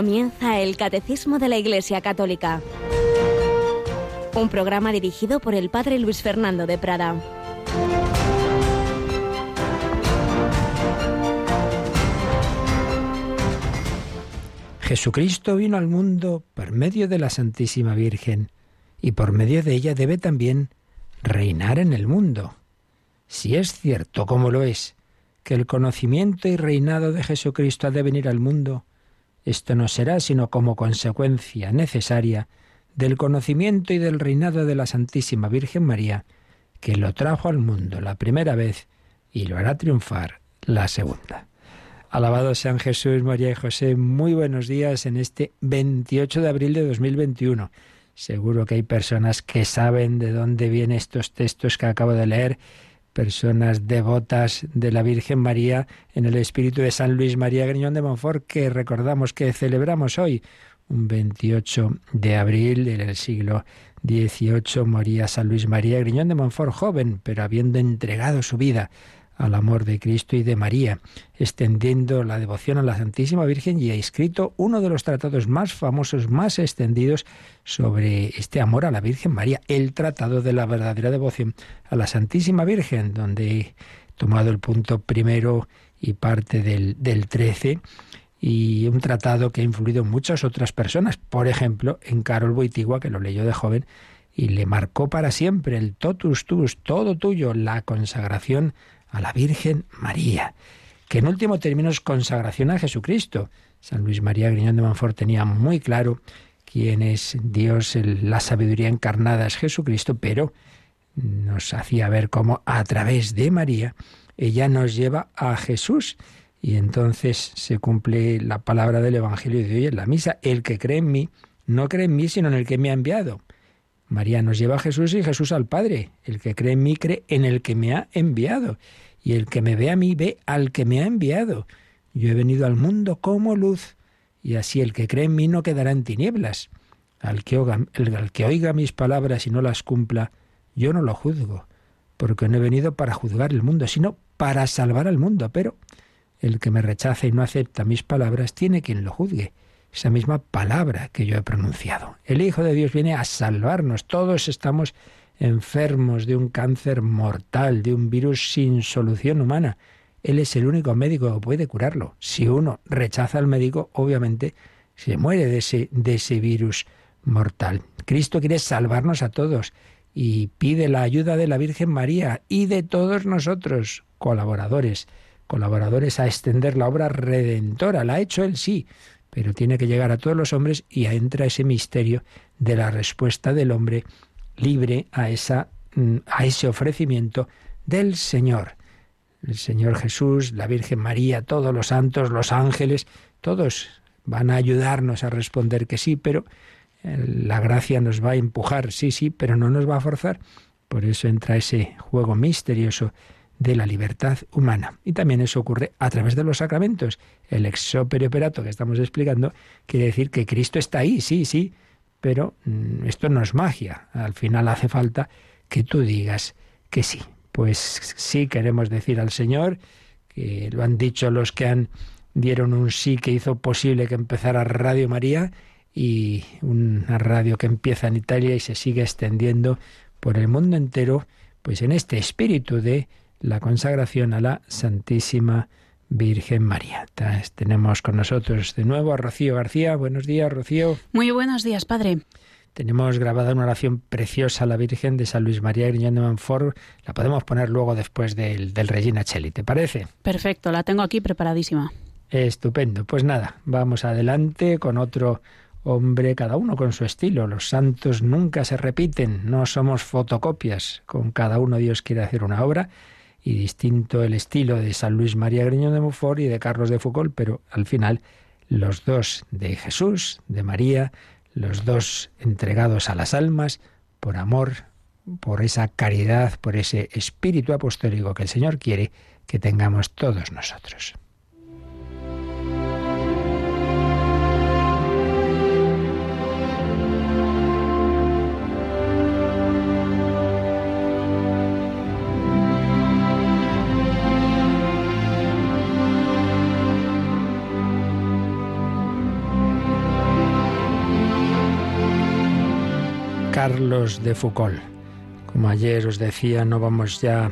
Comienza el Catecismo de la Iglesia Católica. Un programa dirigido por el Padre Luis Fernando de Prada. Jesucristo vino al mundo por medio de la Santísima Virgen y por medio de ella debe también reinar en el mundo. Si es cierto, como lo es, que el conocimiento y reinado de Jesucristo ha de venir al mundo, esto no será sino como consecuencia necesaria del conocimiento y del reinado de la Santísima Virgen María, que lo trajo al mundo la primera vez y lo hará triunfar la segunda. Alabado sean Jesús, María y José. Muy buenos días en este 28 de abril de 2021. Seguro que hay personas que saben de dónde vienen estos textos que acabo de leer personas devotas de la Virgen María en el espíritu de San Luis María Griñón de Montfort, que recordamos que celebramos hoy, un 28 de abril del siglo XVIII, moría San Luis María Griñón de Montfort, joven, pero habiendo entregado su vida al amor de Cristo y de María, extendiendo la devoción a la Santísima Virgen y ha escrito uno de los tratados más famosos, más extendidos sobre este amor a la Virgen María, el Tratado de la verdadera devoción a la Santísima Virgen, donde he tomado el punto primero y parte del, del 13 y un tratado que ha influido en muchas otras personas, por ejemplo, en Carol Boitigua, que lo leyó de joven y le marcó para siempre el totus tus, todo tuyo, la consagración a la Virgen María, que en último término es consagración a Jesucristo. San Luis María Griñón de Manfort tenía muy claro quién es Dios, la sabiduría encarnada es Jesucristo, pero nos hacía ver cómo a través de María ella nos lleva a Jesús. Y entonces se cumple la palabra del Evangelio de hoy en la misa. El que cree en mí, no cree en mí, sino en el que me ha enviado. María nos lleva a Jesús y Jesús al Padre. El que cree en mí cree en el que me ha enviado. Y el que me ve a mí ve al que me ha enviado. Yo he venido al mundo como luz. Y así el que cree en mí no quedará en tinieblas. Al que, oiga, mis palabras y no las cumpla, yo no lo juzgo, porque no he venido para juzgar el mundo, sino para salvar al mundo. Pero el que me rechaza y no acepta mis palabras tiene quien lo juzgue esa misma palabra que yo he pronunciado. El Hijo de Dios viene a salvarnos. Todos estamos enfermos de un cáncer mortal, de un virus sin solución humana. Él es el único médico que puede curarlo. Si uno rechaza al médico, obviamente se muere de ese, de ese virus mortal. Cristo quiere salvarnos a todos y pide la ayuda de la Virgen María y de todos nosotros, colaboradores, colaboradores a extender la obra redentora. La ha hecho él sí, pero tiene que llegar a todos los hombres y entra ese misterio de la respuesta del hombre libre a, esa, mm, a ese ofrecimiento del Señor. El Señor Jesús, la Virgen María, todos los santos, los ángeles, todos van a ayudarnos a responder que sí, pero eh, la gracia nos va a empujar, sí, sí, pero no nos va a forzar. Por eso entra ese juego misterioso de la libertad humana. Y también eso ocurre a través de los sacramentos. El ex operato que estamos explicando quiere decir que Cristo está ahí, sí, sí, pero mm, esto no es magia. Al final hace falta que tú digas que sí. Pues sí queremos decir al Señor, que lo han dicho los que han dieron un sí que hizo posible que empezara Radio María y una radio que empieza en Italia y se sigue extendiendo por el mundo entero, pues en este espíritu de la consagración a la Santísima Virgen María. Tenemos con nosotros de nuevo a Rocío García. Buenos días, Rocío. Muy buenos días, Padre. Tenemos grabada una oración preciosa a la Virgen de San Luis María Griñón de Manfort. La podemos poner luego después del, del Regina Cheli, ¿te parece? Perfecto, la tengo aquí preparadísima. Estupendo. Pues nada, vamos adelante con otro hombre, cada uno con su estilo. Los santos nunca se repiten, no somos fotocopias. Con cada uno Dios quiere hacer una obra y distinto el estilo de San Luis María Griñón de Montfort y de Carlos de Foucault, pero al final los dos de Jesús, de María, los dos entregados a las almas por amor, por esa caridad, por ese espíritu apostólico que el Señor quiere que tengamos todos nosotros. Carlos de Foucault. Como ayer os decía, no vamos ya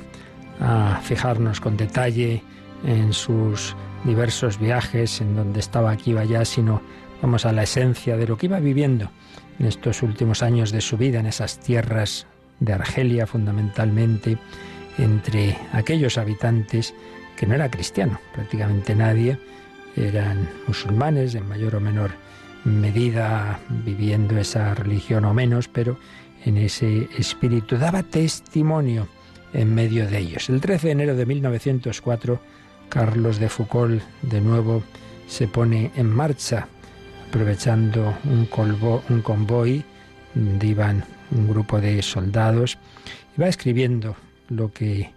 a fijarnos con detalle en sus diversos viajes, en donde estaba aquí o allá, sino vamos a la esencia de lo que iba viviendo en estos últimos años de su vida, en esas tierras de Argelia fundamentalmente, entre aquellos habitantes que no era cristiano, prácticamente nadie, eran musulmanes en mayor o menor medida viviendo esa religión o menos, pero en ese espíritu daba testimonio en medio de ellos. El 13 de enero de 1904, Carlos de Foucault de nuevo se pone en marcha, aprovechando un, convoy donde iban un grupo de soldados, y va escribiendo lo que,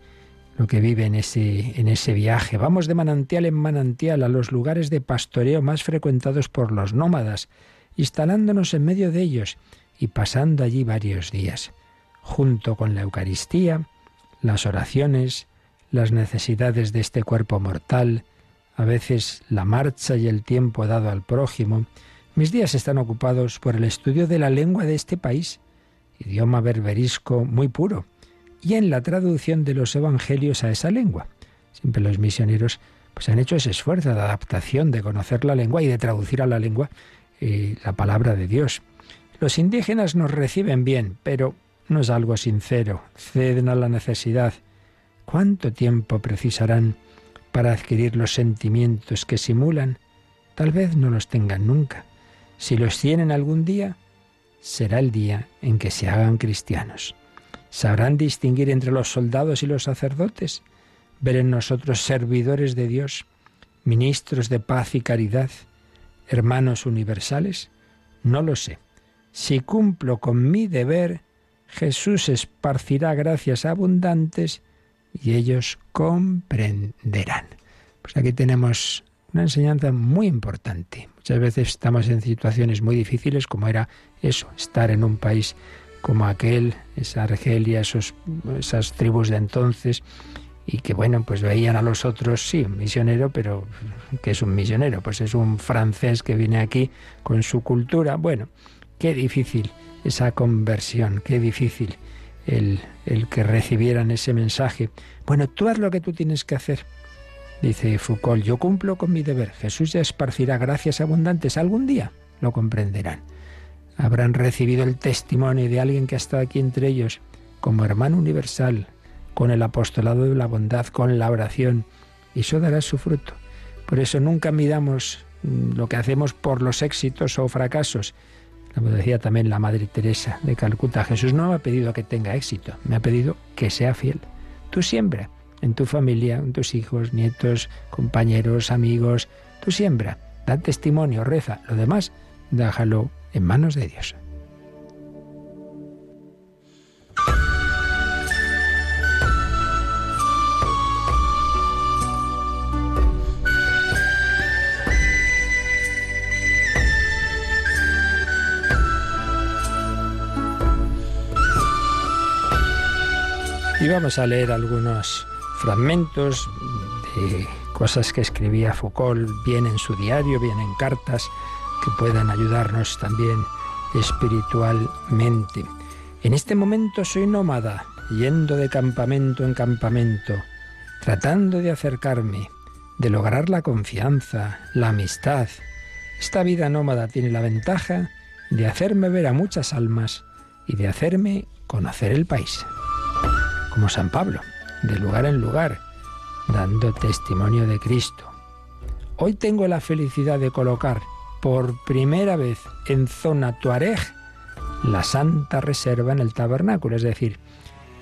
lo que vive en ese, en ese viaje. Vamos de manantial en manantial a los lugares de pastoreo más frecuentados por los nómadas, instalándonos en medio de ellos y pasando allí varios días, junto con la Eucaristía, las oraciones, las necesidades de este cuerpo mortal, a veces la marcha y el tiempo dado al prójimo, mis días están ocupados por el estudio de la lengua de este país, idioma berberisco muy puro, y en la traducción de los evangelios a esa lengua. Siempre los misioneros pues han hecho ese esfuerzo de adaptación, de conocer la lengua y de traducir a la lengua eh, la palabra de Dios. Los indígenas nos reciben bien, pero no es algo sincero, ceden a la necesidad. ¿Cuánto tiempo precisarán para adquirir los sentimientos que simulan? Tal vez no los tengan nunca. Si los tienen algún día, será el día en que se hagan cristianos. ¿Sabrán distinguir entre los soldados y los sacerdotes? ¿Ver en nosotros servidores de Dios, ministros de paz y caridad, hermanos universales? No lo sé. Si cumplo con mi deber, Jesús esparcirá gracias abundantes y ellos comprenderán. Pues aquí tenemos una enseñanza muy importante. Muchas veces estamos en situaciones muy difíciles, como era eso, estar en un país como aquel, esa Argelia, esos, esas tribus de entonces, y que bueno, pues veían a los otros, sí, misionero, pero ¿qué es un misionero? Pues es un francés que viene aquí con su cultura. Bueno, qué difícil esa conversión, qué difícil el, el que recibieran ese mensaje. Bueno, tú haz lo que tú tienes que hacer. Dice Foucault, yo cumplo con mi deber. Jesús ya esparcirá gracias abundantes. Algún día lo comprenderán. Habrán recibido el testimonio de alguien que ha estado aquí entre ellos como hermano universal, con el apostolado de la bondad, con la oración. Y eso dará su fruto. Por eso nunca midamos mm, lo que hacemos por los éxitos o fracasos. Como decía también la Madre Teresa de Calcuta, Jesús no me ha pedido que tenga éxito, me ha pedido que sea fiel. Tú siembra en tu familia, en tus hijos, nietos, compañeros, amigos. Tú siembra, da testimonio, reza. Lo demás, déjalo en manos de Dios. Y vamos a leer algunos fragmentos de cosas que escribía Foucault, bien en su diario, bien en cartas, que puedan ayudarnos también espiritualmente. En este momento soy nómada, yendo de campamento en campamento, tratando de acercarme, de lograr la confianza, la amistad. Esta vida nómada tiene la ventaja de hacerme ver a muchas almas y de hacerme conocer el país. Como San Pablo de lugar en lugar, dando testimonio de Cristo. Hoy tengo la felicidad de colocar por primera vez en zona Tuareg la Santa Reserva en el tabernáculo, es decir,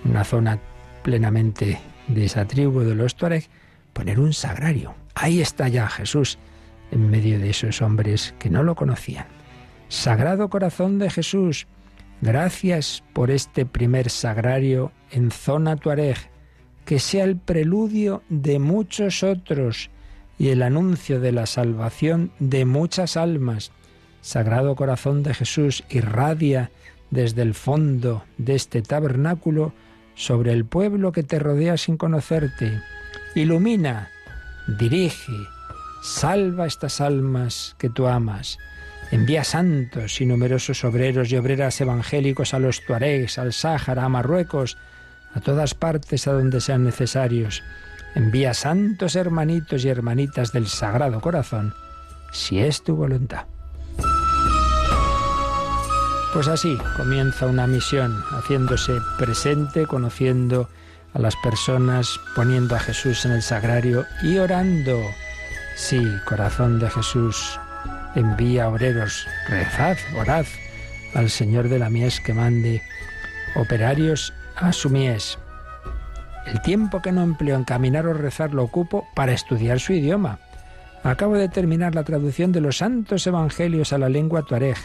una zona plenamente de esa tribu de los Tuareg, poner un sagrario. Ahí está ya Jesús en medio de esos hombres que no lo conocían. Sagrado corazón de Jesús, gracias por este primer sagrario en zona Tuareg que sea el preludio de muchos otros y el anuncio de la salvación de muchas almas. Sagrado Corazón de Jesús irradia desde el fondo de este tabernáculo sobre el pueblo que te rodea sin conocerte. Ilumina, dirige, salva estas almas que tú amas. Envía santos y numerosos obreros y obreras evangélicos a los Tuaregs, al Sáhara, a Marruecos, a todas partes a donde sean necesarios. Envía santos hermanitos y hermanitas del Sagrado Corazón, si es tu voluntad. Pues así comienza una misión, haciéndose presente, conociendo a las personas, poniendo a Jesús en el sagrario y orando. Sí, corazón de Jesús, envía obreros, rezad, orad al Señor de la mies que mande operarios a su mies. El tiempo que no empleo en caminar o rezar lo ocupo para estudiar su idioma. Acabo de terminar la traducción de los santos evangelios a la lengua tuareg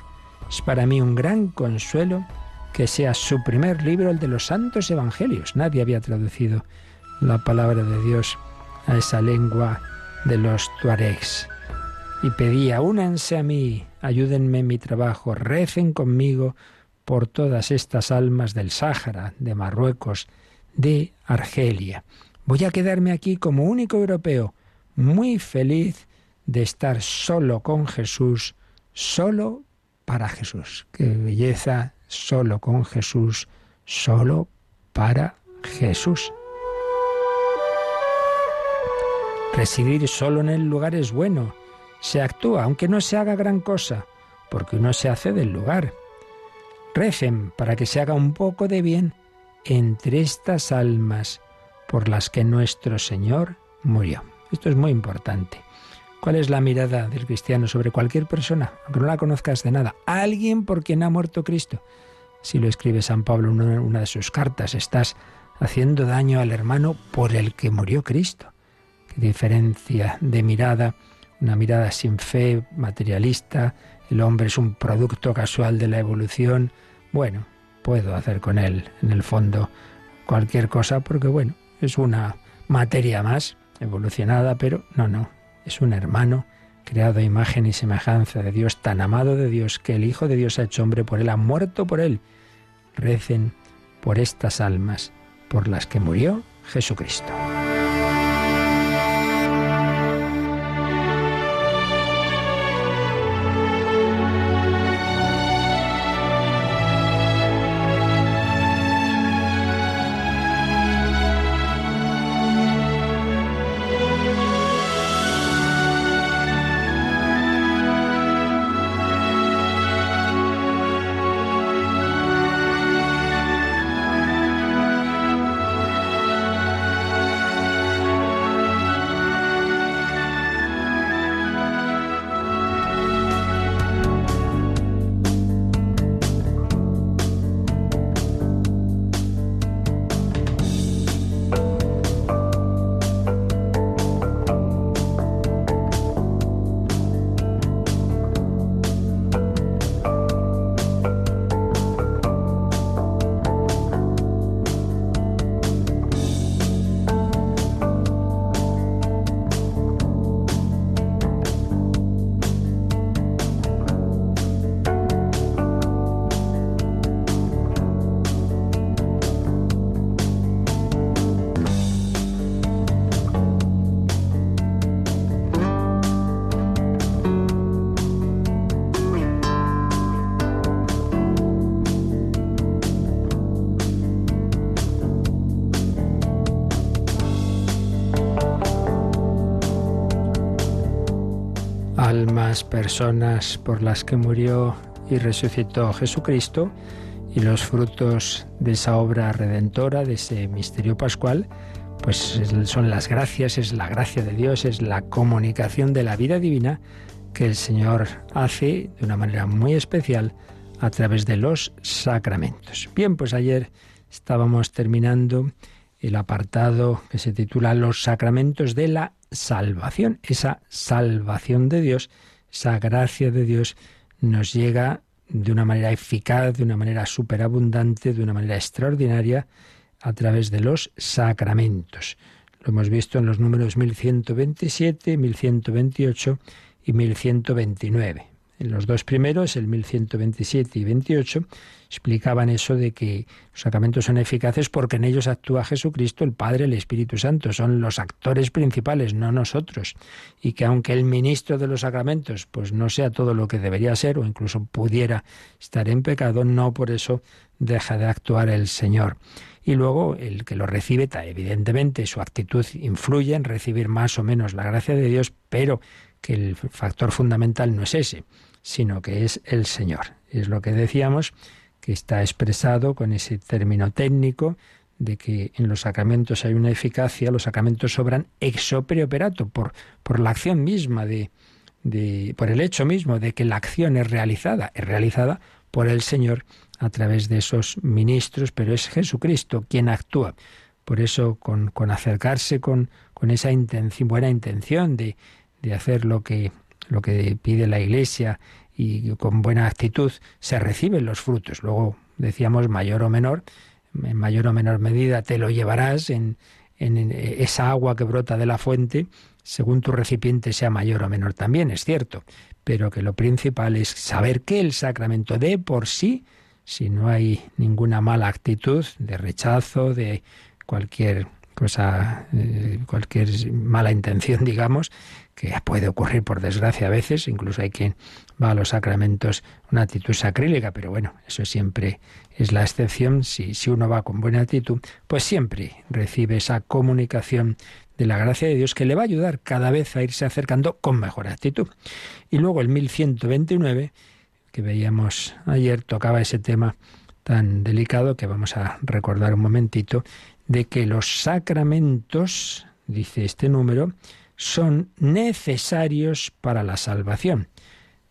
es para mí un gran consuelo que sea su primer libro el de los santos evangelios. Nadie había traducido la palabra de Dios a esa lengua de los tuaregs. Y pedía, únanse a mí, ayúdenme en mi trabajo, recen conmigo por todas estas almas del Sáhara, de Marruecos, de Argelia. Voy a quedarme aquí como único europeo, muy feliz de estar solo con Jesús, solo para Jesús. Qué belleza, solo con Jesús, solo para Jesús. Residir solo en el lugar es bueno. Se actúa, aunque no se haga gran cosa, porque uno se hace del lugar. Recen para que se haga un poco de bien entre estas almas por las que nuestro Señor murió. Esto es muy importante. ¿Cuál es la mirada del cristiano sobre cualquier persona, aunque no la conozcas de nada? Alguien por quien ha muerto Cristo. Si lo escribe San Pablo en una de sus cartas, estás haciendo daño al hermano por el que murió Cristo. Qué diferencia de mirada, una mirada sin fe, materialista, el hombre es un producto casual de la evolución. Bueno, puedo hacer con él, en el fondo, cualquier cosa, porque bueno, es una materia más evolucionada, pero no, no, es un hermano creado a imagen y semejanza de Dios, tan amado de Dios, que el Hijo de Dios ha hecho hombre por él, ha muerto por él. Recen por estas almas por las que murió Jesucristo. Personas por las que murió y resucitó Jesucristo y los frutos de esa obra redentora, de ese misterio pascual, pues son las gracias, es la gracia de Dios, es la comunicación de la vida divina que el Señor hace de una manera muy especial a través de los sacramentos. Bien, pues ayer estábamos terminando el apartado que se titula Los sacramentos de la salvación, esa salvación de Dios esa gracia de Dios nos llega de una manera eficaz, de una manera superabundante, de una manera extraordinaria, a través de los sacramentos. Lo hemos visto en los números 1127, 1128 y 1129. En los dos primeros, el 1127 y 28, explicaban eso de que los sacramentos son eficaces porque en ellos actúa Jesucristo, el Padre, el Espíritu Santo. Son los actores principales, no nosotros. Y que aunque el ministro de los sacramentos pues no sea todo lo que debería ser o incluso pudiera estar en pecado, no por eso deja de actuar el Señor. Y luego el que lo recibe, evidentemente su actitud influye en recibir más o menos la gracia de Dios, pero que el factor fundamental no es ese, sino que es el Señor. Es lo que decíamos, que está expresado con ese término técnico de que en los sacramentos hay una eficacia, los sacramentos sobran ex opere operato, por, por la acción misma de, de, por el hecho mismo de que la acción es realizada, es realizada por el Señor a través de esos ministros, pero es Jesucristo quien actúa. Por eso, con, con acercarse con, con esa intención, buena intención de, de hacer lo que, lo que pide la Iglesia y con buena actitud, se reciben los frutos. Luego, decíamos, mayor o menor, en mayor o menor medida te lo llevarás en, en esa agua que brota de la fuente, según tu recipiente sea mayor o menor también, es cierto, pero que lo principal es saber que el sacramento de por sí si no hay ninguna mala actitud de rechazo, de cualquier cosa, eh, cualquier mala intención, digamos, que puede ocurrir por desgracia a veces, incluso hay quien va a los sacramentos una actitud sacrílega, pero bueno, eso siempre es la excepción. Si, si uno va con buena actitud, pues siempre recibe esa comunicación de la gracia de Dios que le va a ayudar cada vez a irse acercando con mejor actitud. Y luego el 1129 que veíamos ayer tocaba ese tema tan delicado que vamos a recordar un momentito, de que los sacramentos, dice este número, son necesarios para la salvación.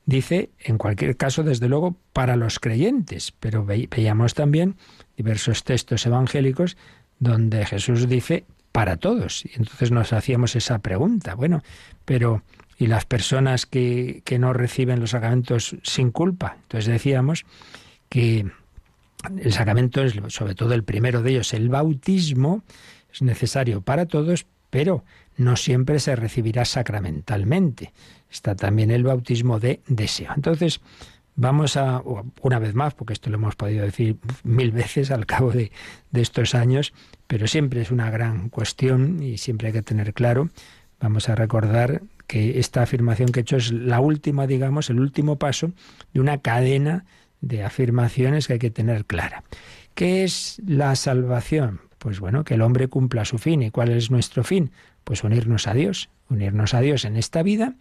Dice, en cualquier caso, desde luego, para los creyentes, pero veíamos también diversos textos evangélicos donde Jesús dice para todos. Y entonces nos hacíamos esa pregunta, bueno, pero y las personas que, que no reciben los sacramentos sin culpa. Entonces decíamos que el sacramento es, sobre todo el primero de ellos, el bautismo, es necesario para todos, pero no siempre se recibirá sacramentalmente. Está también el bautismo de deseo. Entonces, vamos a, una vez más, porque esto lo hemos podido decir mil veces al cabo de, de estos años, pero siempre es una gran cuestión y siempre hay que tener claro, vamos a recordar que esta afirmación que he hecho es la última, digamos, el último paso de una cadena de afirmaciones que hay que tener clara. ¿Qué es la salvación? Pues bueno, que el hombre cumpla su fin. ¿Y cuál es nuestro fin? Pues unirnos a Dios, unirnos a Dios en esta vida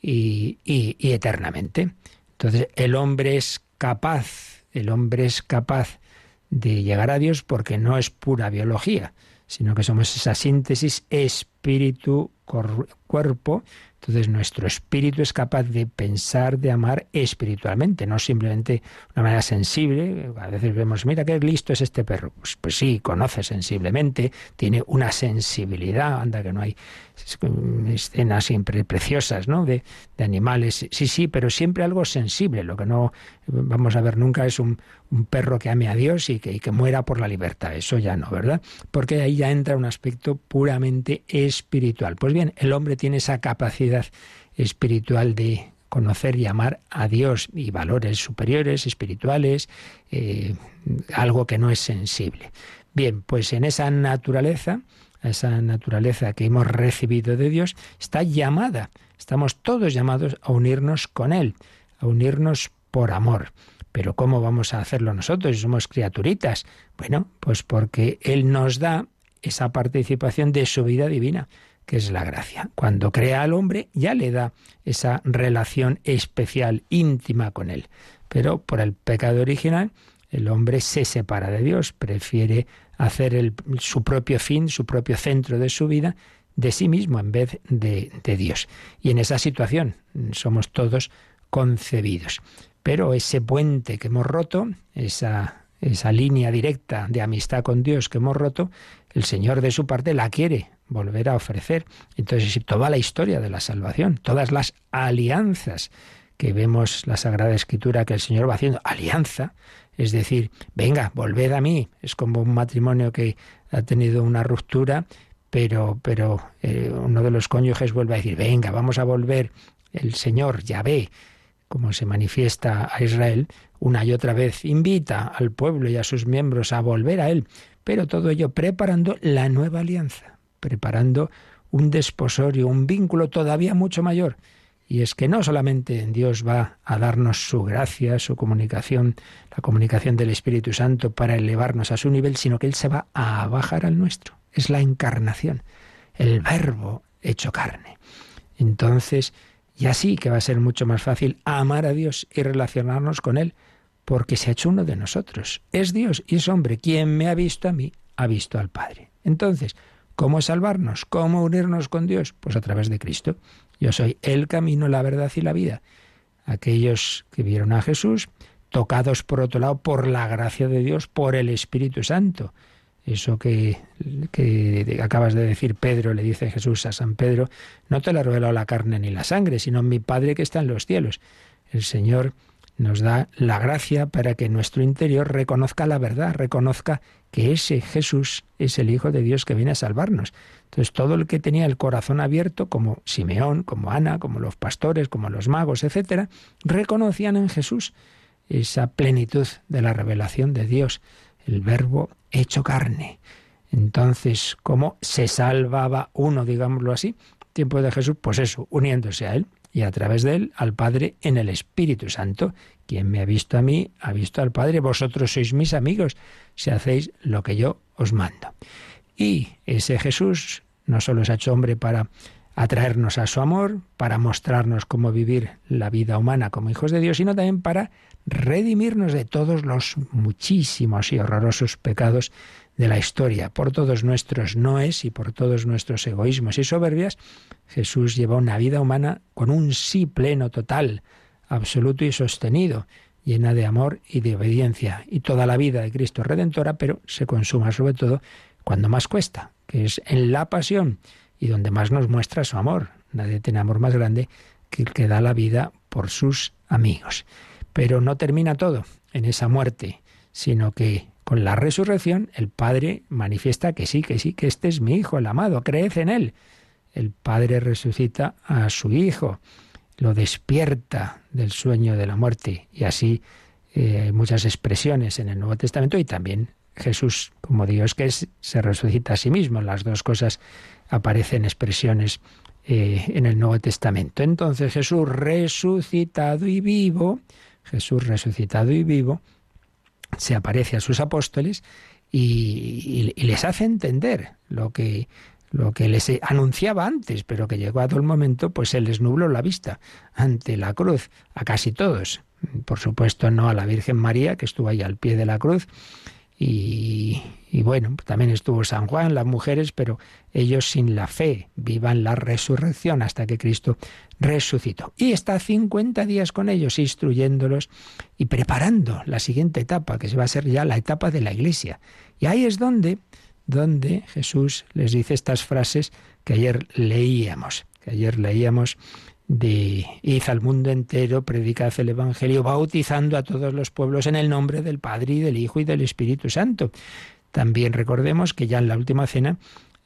y, eternamente. Entonces, el hombre es capaz, el hombre es capaz de llegar a Dios porque no es pura biología, sino que somos esa síntesis espíritu cuerpo, entonces nuestro espíritu es capaz de pensar, de amar espiritualmente, no simplemente de una manera sensible. A veces vemos, mira qué listo es este perro. Pues, pues sí, conoce sensiblemente, tiene una sensibilidad, anda que no hay escenas siempre preciosas, ¿no? De, de, animales. Sí, sí, pero siempre algo sensible. Lo que no vamos a ver nunca es un, un perro que ame a Dios y que, y que, muera por la libertad. Eso ya no, ¿verdad? Porque ahí ya entra un aspecto puramente espiritual. Pues bien, el hombre tiene esa capacidad espiritual de conocer y amar a Dios y valores superiores, espirituales, eh, algo que no es sensible. Bien, pues en esa naturaleza, esa naturaleza que hemos recibido de Dios, está llamada, estamos todos llamados a unirnos con Él, a unirnos por amor. Pero ¿cómo vamos a hacerlo nosotros somos criaturitas? Bueno, pues porque Él nos da esa participación de su vida divina, que es la gracia. Cuando crea al hombre ya le da esa relación especial, íntima con Él. Pero por el pecado original, el hombre se separa de Dios, prefiere hacer su propio fin, su propio centro de su vida, de sí mismo en vez de, de Dios. Y en esa situación somos todos concebidos. Pero ese puente que hemos roto, esa, esa línea directa de amistad con Dios que hemos roto, el Señor de su parte la quiere volver a ofrecer. Entonces, toda la historia de la salvación, todas las alianzas que vemos la Sagrada Escritura que el Señor va haciendo, alianza, es decir, venga, volved a mí. Es como un matrimonio que ha tenido una ruptura, pero, pero eh, uno de los cónyuges vuelve a decir, venga, vamos a volver. El Señor, ya ve, como se manifiesta a Israel, una y otra vez invita al pueblo y a sus miembros a volver a Él, pero todo ello preparando la nueva alianza, preparando un desposorio, un vínculo todavía mucho mayor. Y es que no solamente Dios va a darnos su gracia, su comunicación, la comunicación del Espíritu Santo para elevarnos a su nivel, sino que Él se va a bajar al nuestro. Es la encarnación, el verbo hecho carne. Entonces, y así que va a ser mucho más fácil amar a Dios y relacionarnos con Él, porque se ha hecho uno de nosotros. Es Dios y es hombre. Quien me ha visto a mí, ha visto al Padre. Entonces, ¿cómo salvarnos? ¿Cómo unirnos con Dios? Pues a través de Cristo. Yo soy el camino, la verdad y la vida. Aquellos que vieron a Jesús, tocados por otro lado por la gracia de Dios, por el Espíritu Santo. Eso que, acabas de decir, Pedro, le dice Jesús a San Pedro, no te lo ha revelado la carne ni la sangre, sino mi Padre que está en los cielos. El Señor nos da la gracia para que nuestro interior reconozca la verdad, reconozca que ese Jesús es el Hijo de Dios que viene a salvarnos. Entonces todo el que tenía el corazón abierto, como Simeón, como Ana, como los pastores, como los magos, etcétera, reconocían en Jesús esa plenitud de la revelación de Dios el verbo hecho carne. Entonces, ¿cómo se salvaba uno, digámoslo así? Tiempo de Jesús, pues eso, uniéndose a Él y a través de Él al Padre en el Espíritu Santo. Quien me ha visto a mí, ha visto al Padre. Vosotros sois mis amigos si hacéis lo que yo os mando. Y ese Jesús no solo se ha hecho hombre para atraernos a su amor, para mostrarnos cómo vivir la vida humana como hijos de Dios, sino también para redimirnos de todos los muchísimos y horrorosos pecados de la historia. Por todos nuestros noes y por todos nuestros egoísmos y soberbias, Jesús lleva una vida humana con un sí pleno, total, absoluto y sostenido, llena de amor y de obediencia. Y toda la vida de Cristo redentora, pero se consuma sobre todo cuando más cuesta, que es en la pasión y donde más nos muestra su amor. Nadie tiene amor más grande que el que da la vida por sus amigos. Pero no termina todo en esa muerte, sino que con la resurrección el Padre manifiesta que sí, que sí, que este es mi Hijo, el amado, creed en Él. El Padre resucita a su Hijo, lo despierta del sueño de la muerte y así eh, hay muchas expresiones en el Nuevo Testamento y también Jesús como Dios que se resucita a sí mismo. Las dos cosas aparecen expresiones eh, en el Nuevo Testamento. Entonces Jesús resucitado y vivo Jesús resucitado y vivo, se aparece a sus apóstoles y, les hace entender lo que, lo que les anunciaba antes, pero que llegó a todo el momento, pues se les nubló la vista ante la cruz, a casi todos. Por supuesto, no a la Virgen María, que estuvo ahí al pie de la cruz, y, y, bueno, también estuvo San Juan, las mujeres, pero ellos sin la fe vivan la resurrección hasta que Cristo resucitó. Y está 50 días con ellos, instruyéndolos y preparando la siguiente etapa, que se va a ser ya la etapa de la iglesia. Y ahí es donde, donde Jesús les dice estas frases que ayer leíamos, que ayer leíamos de id al mundo entero, predicad el Evangelio, bautizando a todos los pueblos en el nombre del Padre y del Hijo y del Espíritu Santo. También recordemos que ya en la última cena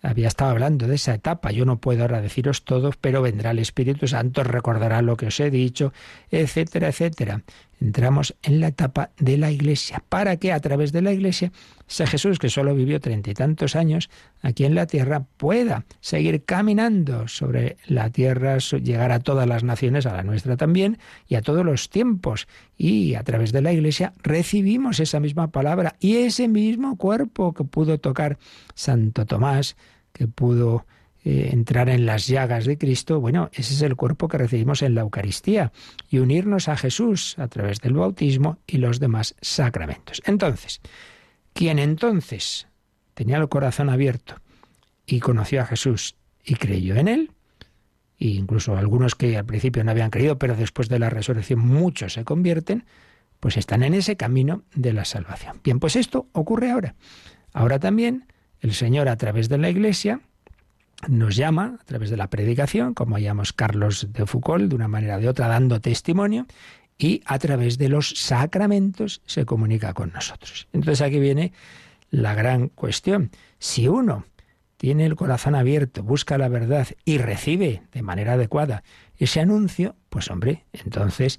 había estado hablando de esa etapa. Yo no puedo ahora deciros todo, pero vendrá el Espíritu Santo, recordará lo que os he dicho, etcétera, etcétera. Entramos en la etapa de la Iglesia, para que a través de la Iglesia ese Jesús, que solo vivió treinta y tantos años aquí en la tierra, pueda seguir caminando sobre la tierra, llegar a todas las naciones, a la nuestra también, y a todos los tiempos. Y a través de la Iglesia recibimos esa misma palabra y ese mismo cuerpo que pudo tocar Santo Tomás, que pudo eh, entrar en las llagas de Cristo, bueno, ese es el cuerpo que recibimos en la Eucaristía y unirnos a Jesús a través del bautismo y los demás sacramentos. Entonces, quien entonces tenía el corazón abierto y conoció a Jesús y creyó en él, e incluso algunos que al principio no habían creído, pero después de la resurrección muchos se convierten, pues están en ese camino de la salvación. Bien, pues esto ocurre ahora. Ahora también el Señor a través de la Iglesia nos llama a través de la predicación, como llamamos Carlos de Foucault, de una manera o de otra, dando testimonio, y a través de los sacramentos se comunica con nosotros. Entonces aquí viene la gran cuestión. Si uno tiene el corazón abierto, busca la verdad y recibe de manera adecuada ese anuncio, pues hombre, entonces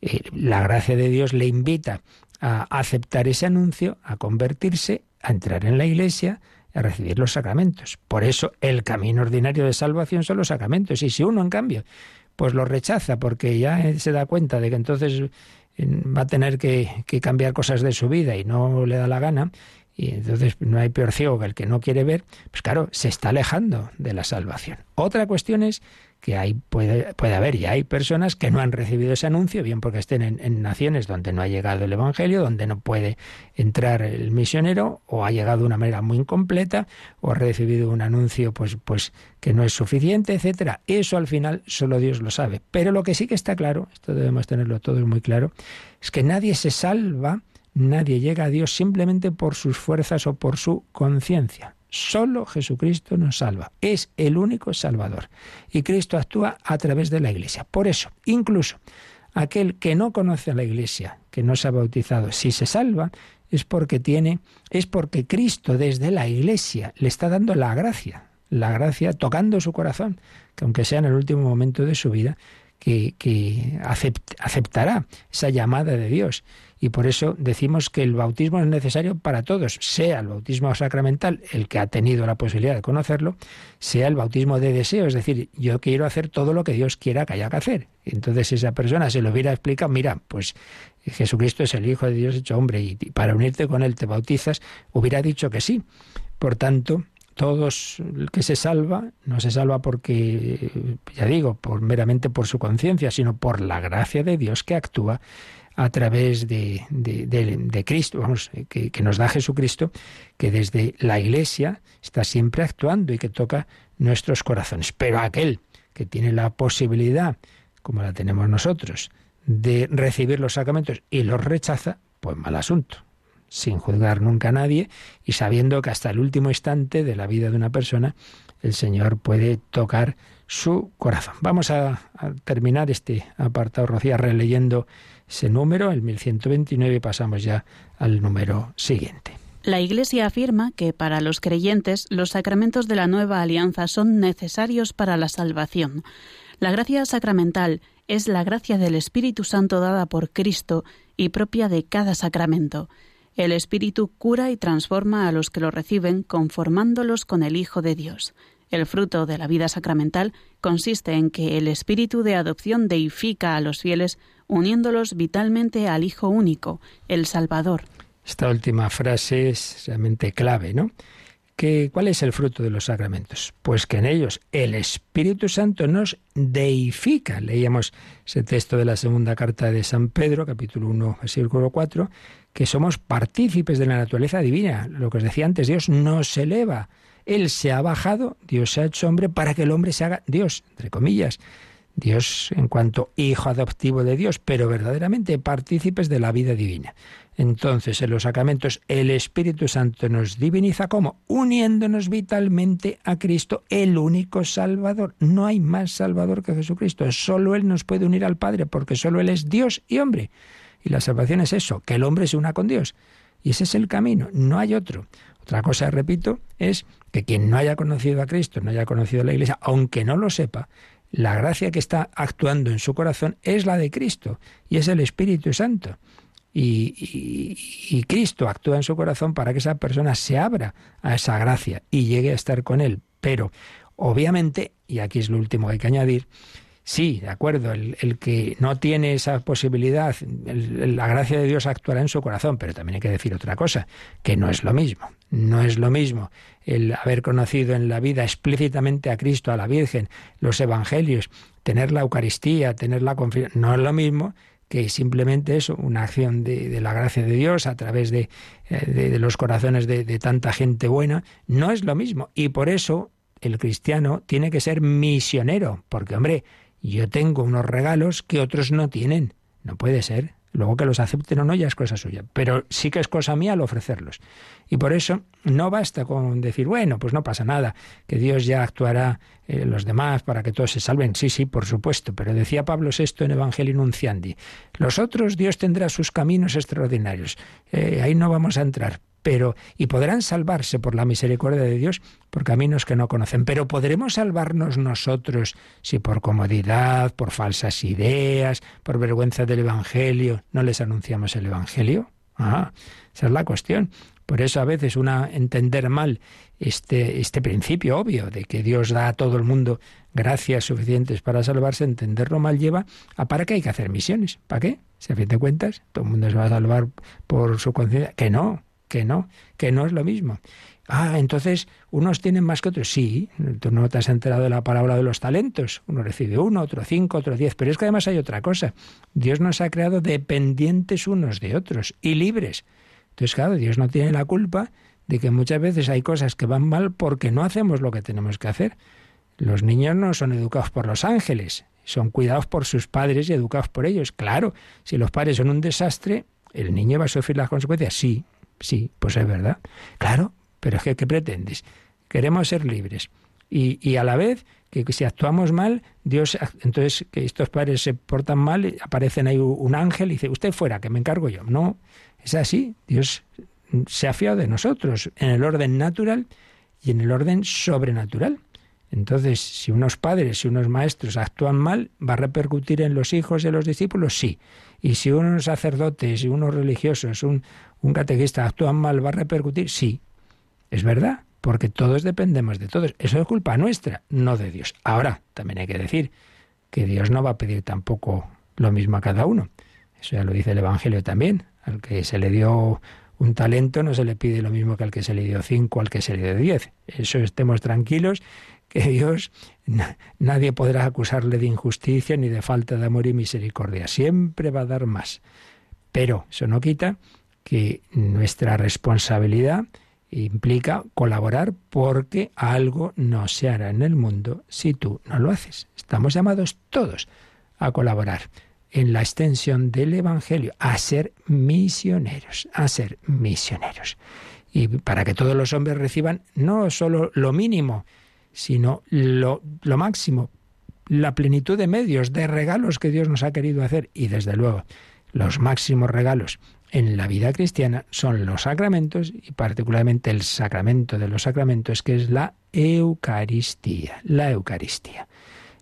eh, la gracia de Dios le invita a aceptar ese anuncio, a convertirse, a entrar en la iglesia, a recibir los sacramentos. Por eso el camino ordinario de salvación son los sacramentos. Y si uno, en cambio, pues lo rechaza porque ya se da cuenta de que entonces va a tener que, que cambiar cosas de su vida y no le da la gana, y entonces no hay peor ciego que el que no quiere ver, pues claro, se está alejando de la salvación. Otra cuestión es que hay, puede, puede haber y hay personas que no han recibido ese anuncio, bien porque estén en, naciones donde no ha llegado el Evangelio, donde no puede entrar el misionero, o ha llegado de una manera muy incompleta, o ha recibido un anuncio pues, pues que no es suficiente, etcétera. Eso al final solo Dios lo sabe. Pero lo que sí que está claro, esto debemos tenerlo todos muy claro, es que nadie se salva, nadie llega a Dios simplemente por sus fuerzas o por su conciencia. Solo Jesucristo nos salva. Es el único Salvador. Y Cristo actúa a través de la Iglesia. Por eso, incluso aquel que no conoce a la Iglesia, que no se ha bautizado, si se salva, es porque tiene, es porque Cristo desde la Iglesia le está dando la gracia, la gracia tocando su corazón, que aunque sea en el último momento de su vida, que, que aceptará esa llamada de Dios y por eso decimos que el bautismo es necesario para todos, sea el bautismo sacramental, el que ha tenido la posibilidad de conocerlo, sea el bautismo de deseo, es decir, yo quiero hacer todo lo que Dios quiera que haya que hacer. Entonces esa persona se lo hubiera explicado, mira, pues Jesucristo es el Hijo de Dios hecho hombre y para unirte con Él te bautizas, hubiera dicho que sí. Por tanto, todos el que se salva no se salva porque, ya digo, por meramente por su conciencia, sino por la gracia de Dios que actúa a través de, de, Cristo, vamos, que, que, nos da Jesucristo, que desde la Iglesia está siempre actuando y que toca nuestros corazones. Pero aquel que tiene la posibilidad, como la tenemos nosotros, de recibir los sacramentos y los rechaza, pues mal asunto, sin juzgar nunca a nadie y sabiendo que hasta el último instante de la vida de una persona el Señor puede tocar su corazón. Vamos a, a terminar este apartado, Rocía, releyendo ese número, el 1129, y pasamos ya al número siguiente. La Iglesia afirma que para los creyentes los sacramentos de la nueva alianza son necesarios para la salvación. La gracia sacramental es la gracia del Espíritu Santo dada por Cristo y propia de cada sacramento. El Espíritu cura y transforma a los que lo reciben conformándolos con el Hijo de Dios. El fruto de la vida sacramental consiste en que el espíritu de adopción deifica a los fieles uniéndolos vitalmente al Hijo único, el Salvador. Esta última frase es realmente clave, ¿no? ¿Qué, ¿Cuál es el fruto de los sacramentos? Pues que en ellos el Espíritu Santo nos deifica. Leíamos ese texto de la segunda carta de San Pedro, capítulo 1, versículo 4, que somos partícipes de la naturaleza divina. Lo que os decía antes, Dios nos eleva. Él se ha bajado, Dios se ha hecho hombre para que el hombre se haga Dios, entre comillas. Dios en cuanto hijo adoptivo de Dios, pero verdaderamente partícipes de la vida divina. Entonces, en los sacramentos, el Espíritu Santo nos diviniza como uniéndonos vitalmente a Cristo, el único Salvador. No hay más Salvador que Jesucristo. Solo Él nos puede unir al Padre, porque solo Él es Dios y hombre. Y la salvación es eso, que el hombre se una con Dios. Y ese es el camino, no hay otro. Otra cosa, repito, es que quien no haya conocido a Cristo, no haya conocido a la Iglesia, aunque no lo sepa, la gracia que está actuando en su corazón es la de Cristo y es el Espíritu Santo. Y, Cristo actúa en su corazón para que esa persona se abra a esa gracia y llegue a estar con Él. Pero, obviamente, y aquí es lo último que hay que añadir, Sí, de acuerdo, el, que no tiene esa posibilidad, la gracia de Dios actuará en su corazón, pero también hay que decir otra cosa, que no es lo mismo. No es lo mismo el haber conocido en la vida explícitamente a Cristo, a la Virgen, los Evangelios, tener la Eucaristía, tener la confianza, no es lo mismo que simplemente eso, una acción de, la gracia de Dios a través de, eh, los corazones de, de tanta gente buena, no es lo mismo. Y por eso el cristiano tiene que ser misionero, porque hombre, yo tengo unos regalos que otros no tienen. No puede ser. Luego que los acepten o no ya es cosa suya. Pero sí que es cosa mía al ofrecerlos. Y por eso no basta con decir, bueno, pues no pasa nada, que Dios ya actuará en los demás para que todos se salven. Sí, sí, por supuesto. Pero decía Pablo VI en Evangelio Nunciandi, los otros Dios tendrá sus caminos extraordinarios. Eh, ahí no vamos a entrar. Pero y podrán salvarse por la misericordia de Dios por caminos que no conocen, pero podremos salvarnos nosotros si por comodidad, por falsas ideas, por vergüenza del evangelio no les anunciamos el evangelio. Ah, esa es la cuestión. Por eso a veces una entender mal este, este principio obvio de que Dios da a todo el mundo gracias suficientes para salvarse, entenderlo mal lleva a para qué hay que hacer misiones. ¿Para qué? Si a fin de cuentas todo el mundo se va a salvar por su conciencia. Que no, que no, que no es lo mismo. Ah, entonces, ¿unos tienen más que otros? Sí, tú no te has enterado de la palabra de los talentos. Uno recibe uno, otro cinco, otro diez. Pero es que además hay otra cosa. Dios nos ha creado dependientes unos de otros y libres. Entonces, claro, Dios no tiene la culpa de que muchas veces hay cosas que van mal porque no hacemos lo que tenemos que hacer. Los niños no son educados por los ángeles, son cuidados por sus padres y educados por ellos. Claro, si los padres son un desastre, ¿el niño va a sufrir las consecuencias? Sí, sí, pues es verdad. Claro, pero es que, ¿qué pretendes? Queremos ser libres. Y, y a la vez, que si actuamos mal, Dios, entonces que estos padres se portan mal, aparecen ahí un ángel y dice, usted fuera, que me encargo yo. No, es así. Dios se ha fiado de nosotros en el orden natural y en el orden sobrenatural. Entonces, si unos padres, si unos maestros actúan mal, ¿va a repercutir en los hijos de los discípulos? Sí. Y si unos sacerdotes y unos religiosos, un, un catequista actúan mal, ¿va a repercutir? Sí. Es verdad, porque todos dependemos de todos. Eso es culpa nuestra, no de Dios. Ahora, también hay que decir que Dios no va a pedir tampoco lo mismo a cada uno. Eso ya lo dice el Evangelio también. Al que se le dio un talento no se le pide lo mismo que al que se le dio cinco, al que se le dio diez. Eso estemos tranquilos que Dios nadie podrá acusarle de injusticia ni de falta de amor y misericordia. Siempre va a dar más. Pero eso no quita que nuestra responsabilidad implica colaborar porque algo no se hará en el mundo si tú no lo haces. Estamos llamados todos a colaborar en la extensión del Evangelio, a ser misioneros, a ser misioneros. Y para que todos los hombres reciban no solo lo mínimo, sino lo, máximo, la plenitud de medios, de regalos que Dios nos ha querido hacer. Y desde luego, los máximos regalos en la vida cristiana son los sacramentos y particularmente el sacramento de los sacramentos, que es la Eucaristía. La Eucaristía.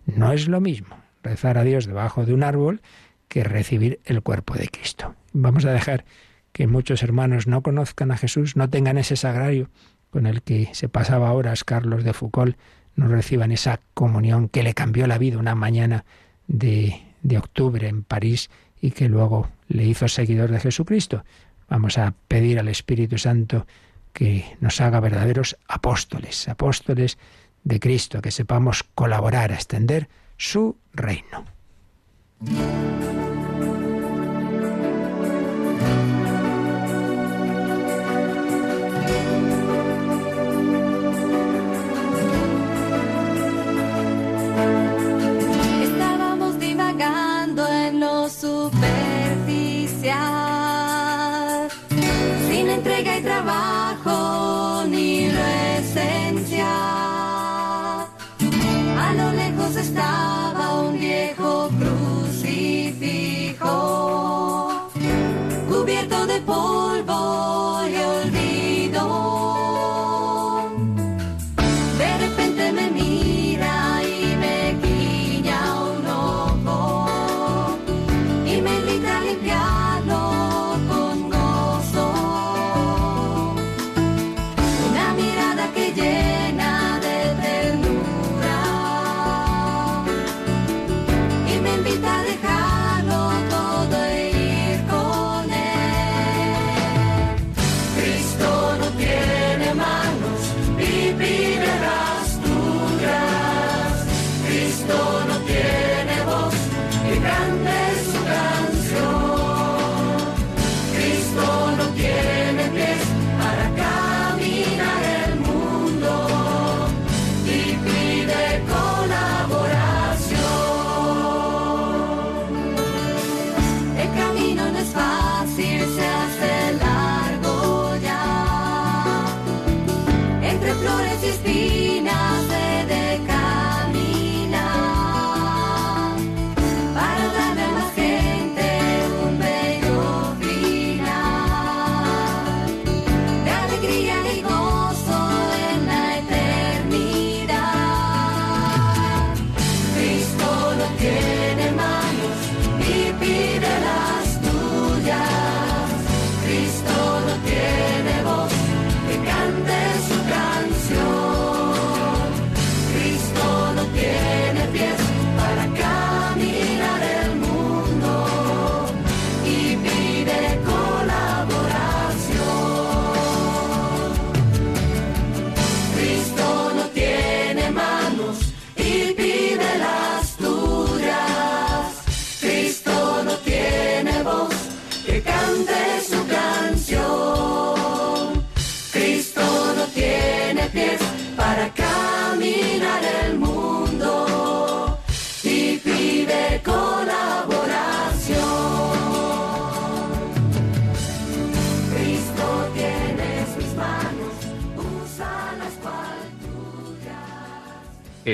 No es lo mismo rezar a Dios debajo de un árbol que recibir el cuerpo de Cristo. Vamos a dejar que muchos hermanos no conozcan a Jesús, no tengan ese sagrario con el que se pasaba horas Carlos de Foucault, no reciban esa comunión que le cambió la vida una mañana de, de octubre en París y que luego le hizo seguidor de Jesucristo. Vamos a pedir al Espíritu Santo que nos haga verdaderos apóstoles, apóstoles de Cristo, que sepamos colaborar a extender su reino.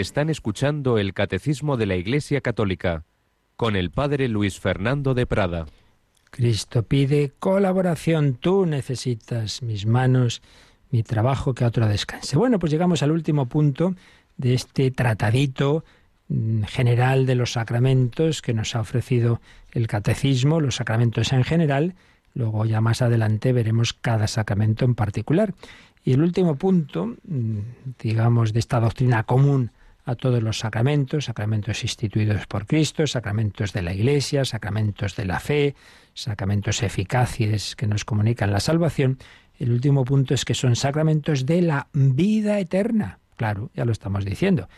Están escuchando el Catecismo de la Iglesia Católica con el Padre Luis Fernando de Prada. Cristo pide colaboración. Tú necesitas mis manos, mi trabajo, que otro descanse. Bueno, pues llegamos al último punto de este tratadito mm, general de los sacramentos que nos ha ofrecido el catecismo, los sacramentos en general. Luego ya más adelante veremos cada sacramento en particular. Y el último punto, mm, digamos, de esta doctrina común a todos los sacramentos, sacramentos instituidos por Cristo, sacramentos de la Iglesia, sacramentos de la fe, sacramentos eficaces que nos comunican la salvación. El último punto es que son sacramentos de la vida eterna. Claro, ya lo estamos diciendo.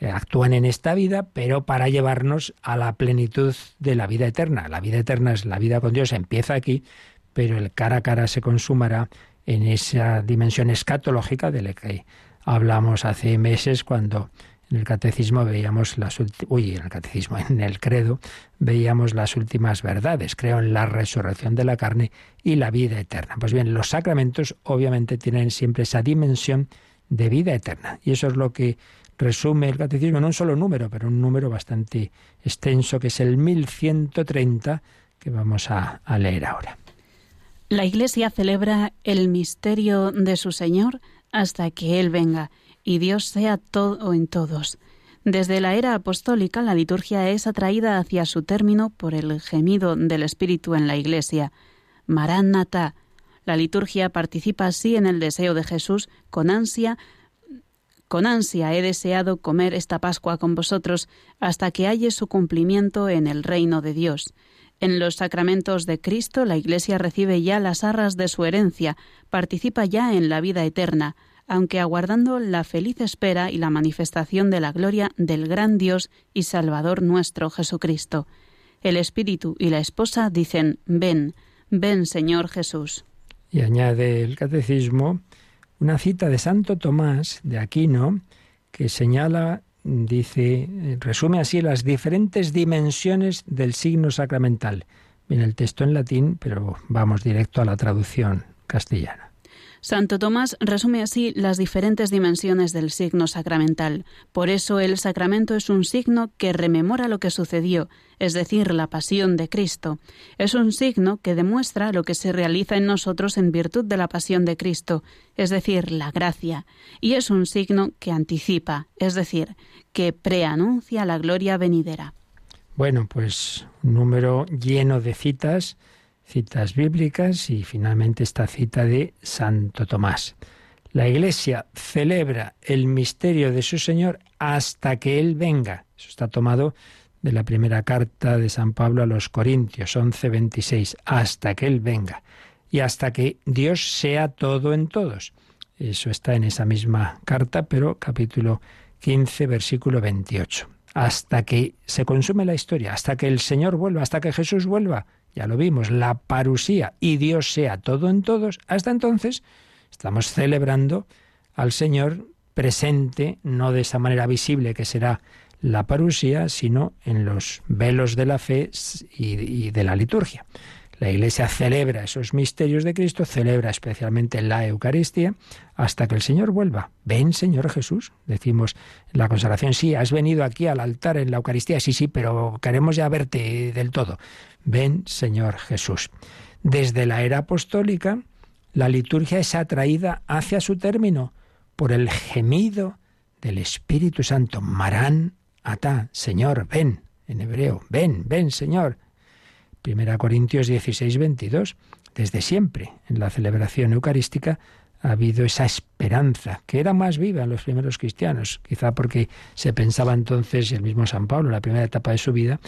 Eh, actúan en esta vida, pero para llevarnos a la plenitud de la vida eterna. La vida eterna es la vida con Dios, empieza aquí, pero el cara a cara se consumará en esa dimensión escatológica de la que hablamos hace meses cuando en el catecismo veíamos las uy, en el catecismo, en el credo veíamos las últimas verdades. Creo en la resurrección de la carne y la vida eterna. Pues bien, los sacramentos obviamente tienen siempre esa dimensión de vida eterna. Y eso es lo que resume el catecismo en un solo número, pero un número bastante extenso, que es el 1130, que vamos a, a leer ahora. La Iglesia celebra el misterio de su Señor hasta que Él venga y Dios sea todo en todos. Desde la era apostólica la liturgia es atraída hacia su término por el gemido del Espíritu en la Iglesia. Maranatha. La liturgia participa así en el deseo de Jesús con ansia con ansia he deseado comer esta Pascua con vosotros hasta que halle su cumplimiento en el reino de Dios. En los sacramentos de Cristo la Iglesia recibe ya las arras de su herencia, participa ya en la vida eterna aunque aguardando la feliz espera y la manifestación de la gloria del gran Dios y Salvador nuestro Jesucristo. El Espíritu y la esposa dicen, ven, ven Señor Jesús. Y añade el Catecismo una cita de Santo Tomás de Aquino que señala, dice, resume así las diferentes dimensiones del signo sacramental. Viene el texto en latín, pero vamos directo a la traducción castellana. Santo Tomás resume así las diferentes dimensiones del signo sacramental. Por eso el sacramento es un signo que rememora lo que sucedió, es decir, la pasión de Cristo. Es un signo que demuestra lo que se realiza en nosotros en virtud de la pasión de Cristo, es decir, la gracia. Y es un signo que anticipa, es decir, que preanuncia la gloria venidera. Bueno, pues un número lleno de citas citas bíblicas y finalmente esta cita de Santo Tomás. La Iglesia celebra el misterio de su Señor hasta que Él venga. Eso está tomado de la primera carta de San Pablo a los Corintios 11:26, hasta que Él venga y hasta que Dios sea todo en todos. Eso está en esa misma carta, pero capítulo 15, versículo 28. Hasta que se consume la historia, hasta que el Señor vuelva, hasta que Jesús vuelva, ya lo vimos, la parusía y Dios sea todo en todos, hasta entonces estamos celebrando al Señor presente, no de esa manera visible que será la parusía, sino en los velos de la fe y de la liturgia. La Iglesia celebra esos misterios de Cristo, celebra especialmente la Eucaristía, hasta que el Señor vuelva. Ven, Señor Jesús. Decimos en la consagración, sí, has venido aquí al altar en la Eucaristía, sí, sí, pero queremos ya verte del todo. Ven, Señor Jesús. Desde la era apostólica, la liturgia es atraída hacia su término por el gemido del Espíritu Santo. Marán, ata, Señor, ven, en hebreo, ven, ven, Señor. Primera Corintios 16, 22. Desde siempre, en la celebración eucarística, ha habido esa esperanza, que era más viva en los primeros cristianos, quizá porque se pensaba entonces, el mismo San Pablo, en la primera etapa de su vida,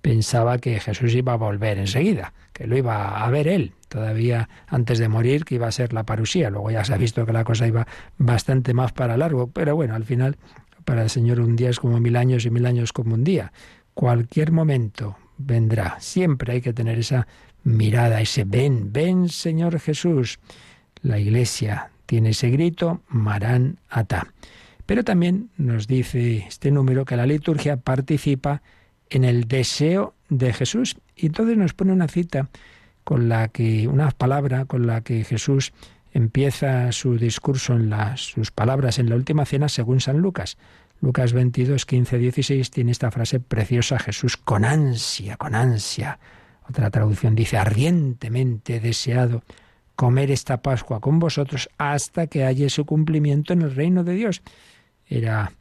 pensaba que Jesús iba a volver enseguida, que lo iba a ver él, todavía antes de morir, que iba a ser la parusía. Luego ya se ha visto que la cosa iba bastante más para largo, pero bueno, al final, para el Señor un día es como mil años y mil años como un día. Cualquier momento vendrá. Siempre hay que tener esa mirada, ese ven, ven Señor Jesús. La iglesia tiene ese grito, Marán Ata. Pero también nos dice este número que la liturgia participa en el deseo de Jesús. Y entonces nos pone una cita con la que, una palabra con la que Jesús empieza su discurso en las, sus palabras en la última cena según San Lucas. Lucas 22, 15, 16 tiene esta frase preciosa, Jesús con ansia, con ansia. Otra traducción dice, ardientemente deseado comer esta Pascua con vosotros hasta que haya su cumplimiento en el reino de Dios. Era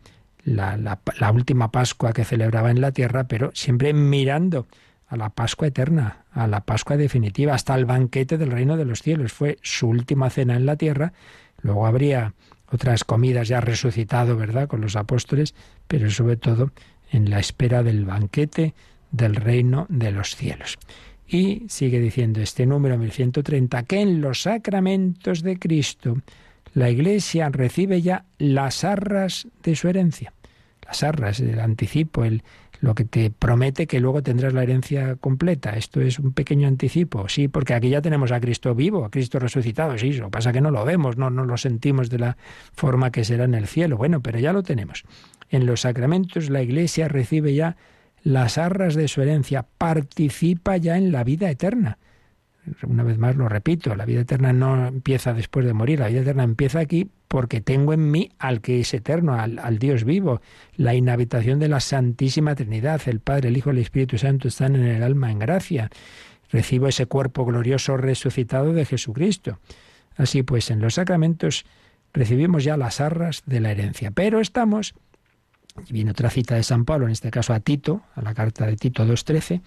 la, la, última Pascua que celebraba en la tierra, pero siempre mirando a la Pascua eterna, a la Pascua definitiva, hasta el banquete del reino de los cielos. Fue su última cena en la tierra, luego habría otras comidas ya resucitado, ¿verdad?, con los apóstoles, pero sobre todo en la espera del banquete del reino de los cielos. Y sigue diciendo este número 1130 que en los sacramentos de Cristo la Iglesia recibe ya las arras de su herencia. Las arras, el anticipo, el, lo que te promete que luego tendrás la herencia completa. Esto es un pequeño anticipo, sí, porque aquí ya tenemos a Cristo vivo, a Cristo resucitado, sí, lo que pasa que no lo vemos, no, no lo sentimos de la forma que será en el cielo. Bueno, pero ya lo tenemos. En los sacramentos la Iglesia recibe ya las arras de su herencia, participa ya en la vida eterna una vez más lo repito, la vida eterna no empieza después de morir, la vida eterna empieza aquí porque tengo en mí al que es eterno, al, Dios vivo. La inhabitación de la Santísima Trinidad, el Padre, el Hijo y el Espíritu Santo están en el alma en gracia. Recibo ese cuerpo glorioso resucitado de Jesucristo. Así pues, en los sacramentos recibimos ya las arras de la herencia, pero estamos, y viene otra cita de San Pablo, en este caso a Tito, a la carta de Tito 2.13,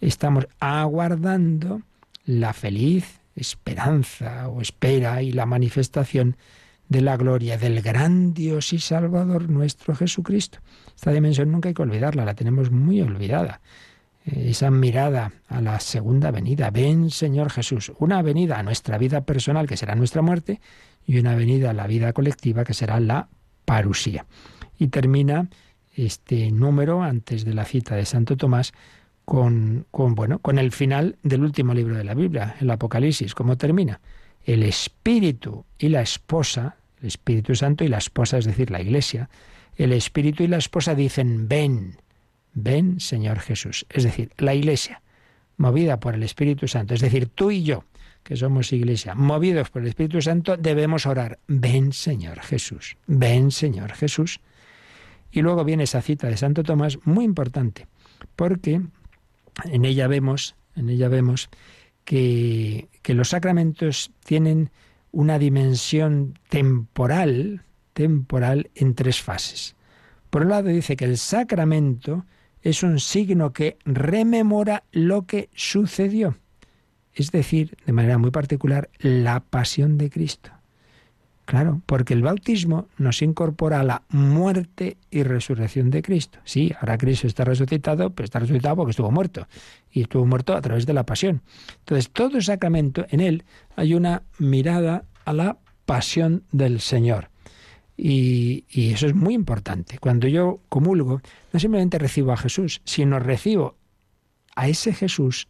estamos aguardando la feliz esperanza o espera y la manifestación de la gloria del gran Dios y Salvador nuestro Jesucristo. Esta dimensión nunca hay que olvidarla, la tenemos muy olvidada. Eh, esa mirada a la segunda venida. Ven, Señor Jesús, una venida a nuestra vida personal, que será nuestra muerte, y una venida a la vida colectiva, que será la parusía. Y termina este número, antes de la cita de Santo Tomás, con, con, bueno, con el final del último libro de la Biblia, el Apocalipsis. ¿Cómo termina? El Espíritu y la esposa, el Espíritu Santo y la esposa, es decir, la Iglesia, el Espíritu y la esposa dicen, ven, ven Señor Jesús. Es decir, la Iglesia, movida por el Espíritu Santo, es decir, tú y yo, que somos Iglesia, movidos por el Espíritu Santo, debemos orar, ven Señor Jesús, ven Señor Jesús. Y luego viene esa cita de Santo Tomás, muy importante, porque en ella vemos, en ella vemos que, que los sacramentos tienen una dimensión temporal, temporal en tres fases. Por un lado dice que el sacramento es un signo que rememora lo que sucedió, es decir, de manera muy particular, la pasión de Cristo. Claro, porque el bautismo nos incorpora a la muerte y resurrección de Cristo. Sí, ahora Cristo está resucitado, pero está resucitado porque estuvo muerto. Y estuvo muerto a través de la pasión. Entonces, todo sacramento, en él hay una mirada a la pasión del Señor. Y, eso es muy importante. Cuando yo comulgo, no simplemente recibo a Jesús, sino recibo a ese Jesús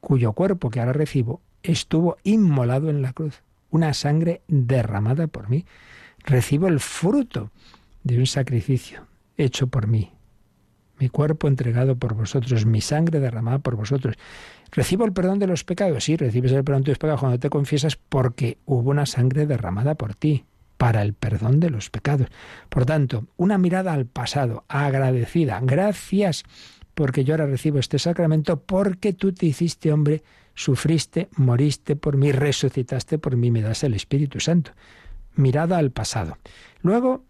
cuyo cuerpo que ahora recibo estuvo inmolado en la cruz una sangre derramada por mí. Recibo el fruto de un sacrificio hecho por mí. Mi cuerpo entregado por vosotros, mi sangre derramada por vosotros. ¿Recibo el perdón de los pecados? Sí, recibes el perdón de los pecados cuando te confiesas porque hubo una sangre derramada por ti, para el perdón de los pecados. Por tanto, una mirada al pasado, agradecida. Gracias porque yo ahora recibo este sacramento porque tú te hiciste hombre sufriste, moriste por mí, resucitaste por mí, me das el Espíritu Santo. Mirada al pasado. Luego,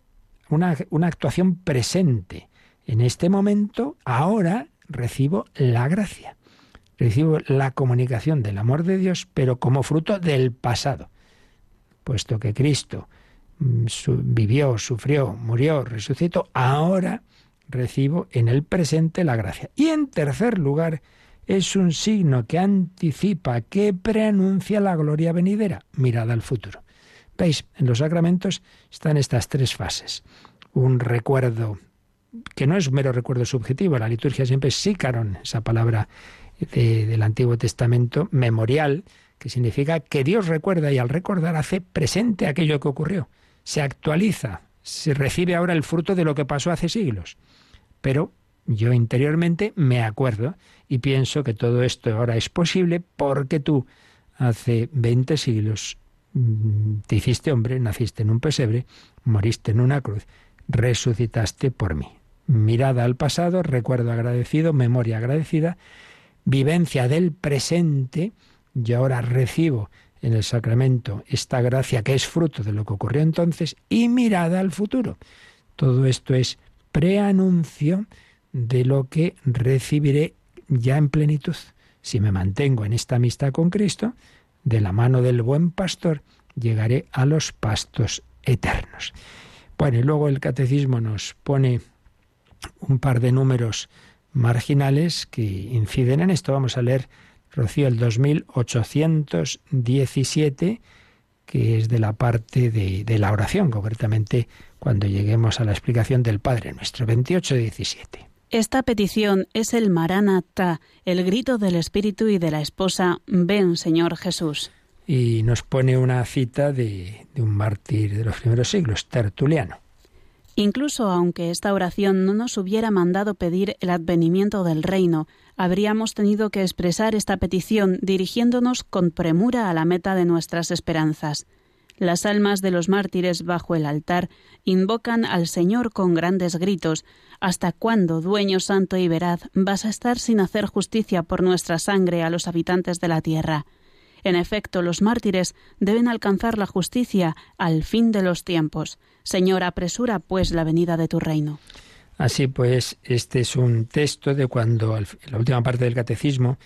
una, una actuación presente. En este momento, ahora recibo la gracia. Recibo la comunicación del amor de Dios, pero como fruto del pasado. Puesto que Cristo mm, vivió, sufrió, murió, resucitó, ahora recibo en el presente la gracia. Y en tercer lugar, es un signo que anticipa, que preanuncia la gloria venidera, mirada al futuro. ¿Veis? En los sacramentos están estas tres fases. Un recuerdo que no es un mero recuerdo subjetivo, la liturgia siempre es sícaron, esa palabra del Antiguo Testamento, memorial, que significa que Dios recuerda y al recordar hace presente aquello que ocurrió. Se actualiza, se recibe ahora el fruto de lo que pasó hace siglos. Pero yo interiormente me acuerdo y pienso que todo esto ahora es posible porque tú hace 20 siglos mm, te hiciste hombre, naciste en un pesebre, moriste en una cruz, resucitaste por mí. Mirada al pasado, recuerdo agradecido, memoria agradecida, vivencia del presente, yo ahora recibo en el sacramento esta gracia que es fruto de lo que ocurrió entonces y mirada al futuro. Todo esto es preanuncio de lo que recibiré ya en plenitud. Si me mantengo en esta amistad con Cristo, de la mano del buen pastor, llegaré a los pastos eternos. Bueno, y luego el catecismo nos pone un par de números marginales que inciden en esto. Vamos a leer, Rocío, el 2817, que es de la parte de, de la oración, concretamente cuando lleguemos a la explicación del Padre Nuestro, 2817. Esta petición es el Maranatha, el grito del Espíritu y de la esposa, ven Señor Jesús. Y nos pone una cita de, de un mártir de los primeros siglos, Tertuliano. Incluso aunque esta oración no nos hubiera mandado pedir el advenimiento del reino, habríamos tenido que expresar esta petición dirigiéndonos con premura a la meta de nuestras esperanzas. Las almas de los mártires bajo el altar invocan al Señor con grandes gritos ¿Hasta cuándo, dueño santo y veraz, vas a estar sin hacer justicia por nuestra sangre a los habitantes de la tierra? En efecto, los mártires deben alcanzar la justicia al fin de los tiempos. Señor, apresura pues la venida de tu reino. Así pues, este es un texto de cuando, la última parte del catecismo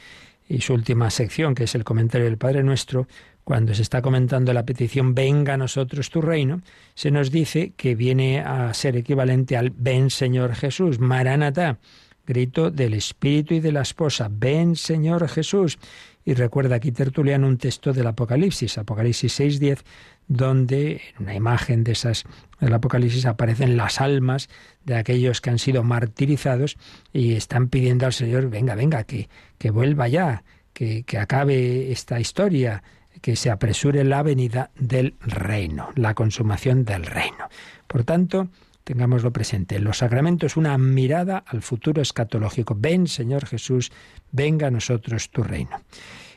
y su última sección, que es el comentario del Padre Nuestro, cuando se está comentando la petición venga a nosotros tu reino, se nos dice que viene a ser equivalente al ven Señor Jesús, Maranatá, grito del Espíritu y de la esposa, ven Señor Jesús. Y recuerda aquí Tertuliano un texto del Apocalipsis, Apocalipsis 6.10, donde en una imagen de esas del Apocalipsis aparecen las almas de aquellos que han sido martirizados y están pidiendo al Señor, venga, venga, que, que vuelva ya, que, que acabe esta historia, que se apresure la venida del reino, la consumación del reino. Por tanto, tengámoslo presente. Los sacramentos, una mirada al futuro escatológico. Ven, Señor Jesús, venga a nosotros tu reino.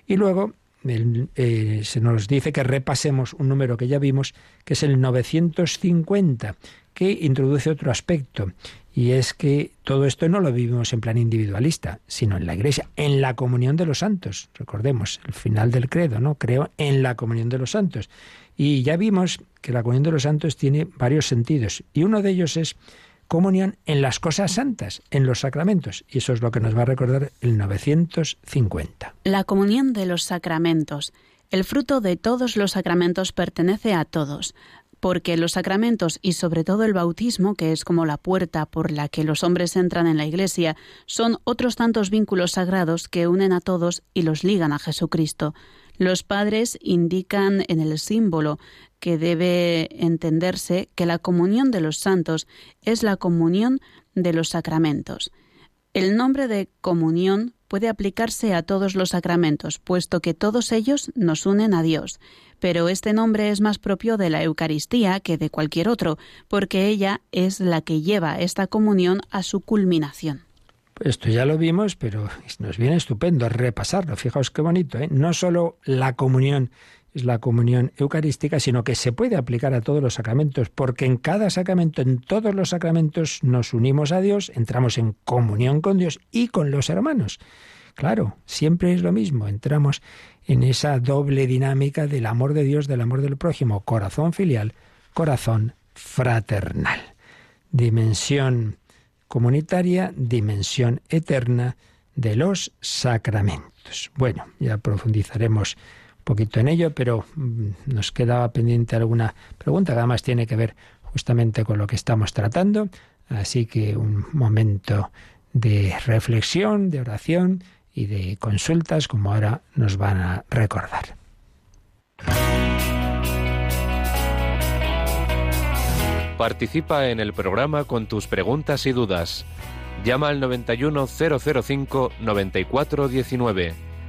Y luego eh, se nos dice que repasemos un número que ya vimos, que es el 950, que introduce otro aspecto. Y es que todo esto no lo vivimos en plan individualista, sino en la Iglesia, en la comunión de los santos. Recordemos el final del credo, ¿no? Creo en la comunión de los santos. Y ya vimos que la comunión de los santos tiene varios sentidos. Y uno de ellos es comunión en las cosas santas, en los sacramentos. Y eso es lo que nos va a recordar el 950. La comunión de los sacramentos. El fruto de todos los sacramentos pertenece a todos porque los sacramentos y sobre todo el bautismo, que es como la puerta por la que los hombres entran en la Iglesia, son otros tantos vínculos sagrados que unen a todos y los ligan a Jesucristo. Los padres indican en el símbolo que debe entenderse que la comunión de los santos es la comunión de los sacramentos. El nombre de comunión puede aplicarse a todos los sacramentos, puesto que todos ellos nos unen a Dios pero este nombre es más propio de la Eucaristía que de cualquier otro, porque ella es la que lleva esta comunión a su culminación. Esto ya lo vimos, pero nos viene estupendo repasarlo. Fijaos qué bonito, ¿eh? No solo la comunión es la comunión eucarística, sino que se puede aplicar a todos los sacramentos, porque en cada sacramento, en todos los sacramentos, nos unimos a Dios, entramos en comunión con Dios y con los hermanos. Claro, siempre es lo mismo, entramos en esa doble dinámica del amor de Dios, del amor del prójimo, corazón filial, corazón fraternal. Dimensión comunitaria, dimensión eterna de los sacramentos. Bueno, ya profundizaremos un poquito en ello, pero mm, nos quedaba pendiente alguna pregunta que además tiene que ver justamente con lo que estamos tratando. Así que un momento de reflexión, de oración y de consultas como ahora nos van a recordar. Participa en el programa con tus preguntas y dudas. Llama al 91005 9419.